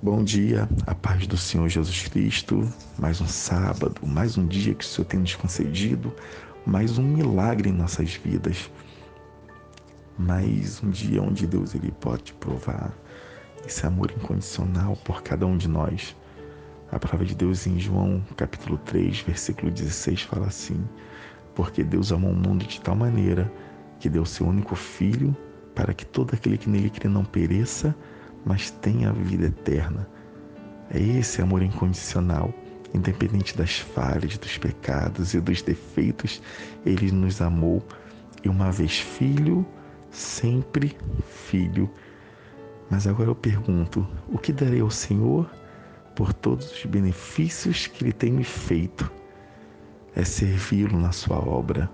Bom dia, a paz do Senhor Jesus Cristo. Mais um sábado, mais um dia que o Senhor tem nos concedido, mais um milagre em nossas vidas. Mais um dia onde Deus ele pode provar esse amor incondicional por cada um de nós. A palavra de Deus em João, capítulo 3, versículo 16 fala assim: Porque Deus amou o mundo de tal maneira que deu seu único filho para que todo aquele que nele crê não pereça, mas tem a vida eterna. É esse amor incondicional, independente das falhas, dos pecados e dos defeitos, ele nos amou e uma vez filho, sempre filho. Mas agora eu pergunto: o que darei ao Senhor por todos os benefícios que ele tem me feito? É servi-lo na sua obra.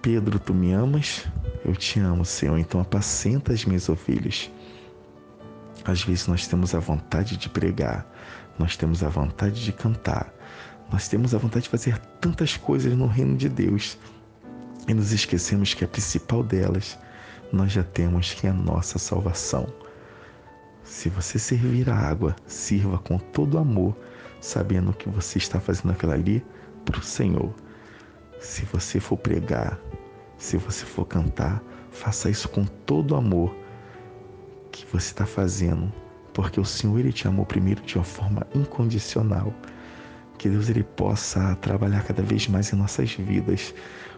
Pedro, tu me amas? Eu te amo, Senhor, então apacenta as minhas ovelhas. Às vezes nós temos a vontade de pregar, nós temos a vontade de cantar, nós temos a vontade de fazer tantas coisas no reino de Deus e nos esquecemos que a principal delas nós já temos que é a nossa salvação. Se você servir a água, sirva com todo amor, sabendo que você está fazendo aquilo ali para o Senhor. Se você for pregar, se você for cantar, faça isso com todo amor, que você está fazendo, porque o Senhor ele te amou primeiro de uma forma incondicional. Que Deus ele possa trabalhar cada vez mais em nossas vidas,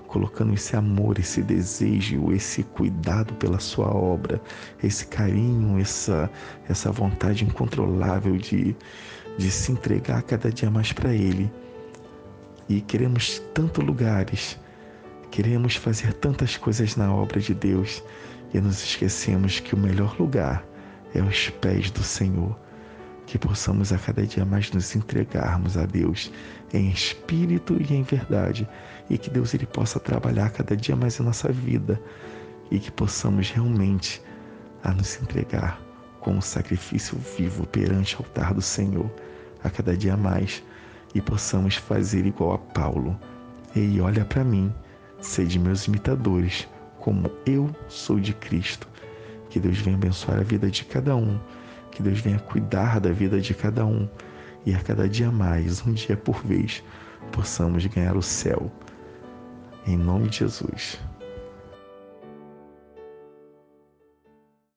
colocando esse amor, esse desejo, esse cuidado pela sua obra, esse carinho, essa essa vontade incontrolável de de se entregar cada dia mais para ele. E queremos tantos lugares, queremos fazer tantas coisas na obra de Deus, e nos esquecemos que o melhor lugar é aos pés do Senhor. Que possamos a cada dia mais nos entregarmos a Deus em espírito e em verdade, e que Deus ele possa trabalhar cada dia mais em nossa vida, e que possamos realmente a nos entregar como sacrifício vivo perante o altar do Senhor a cada dia mais, e possamos fazer igual a Paulo. Ei, olha para mim, sede meus imitadores como eu sou de Cristo. Que Deus venha abençoar a vida de cada um, que Deus venha cuidar da vida de cada um e a cada dia mais, um dia por vez, possamos ganhar o céu. Em nome de Jesus.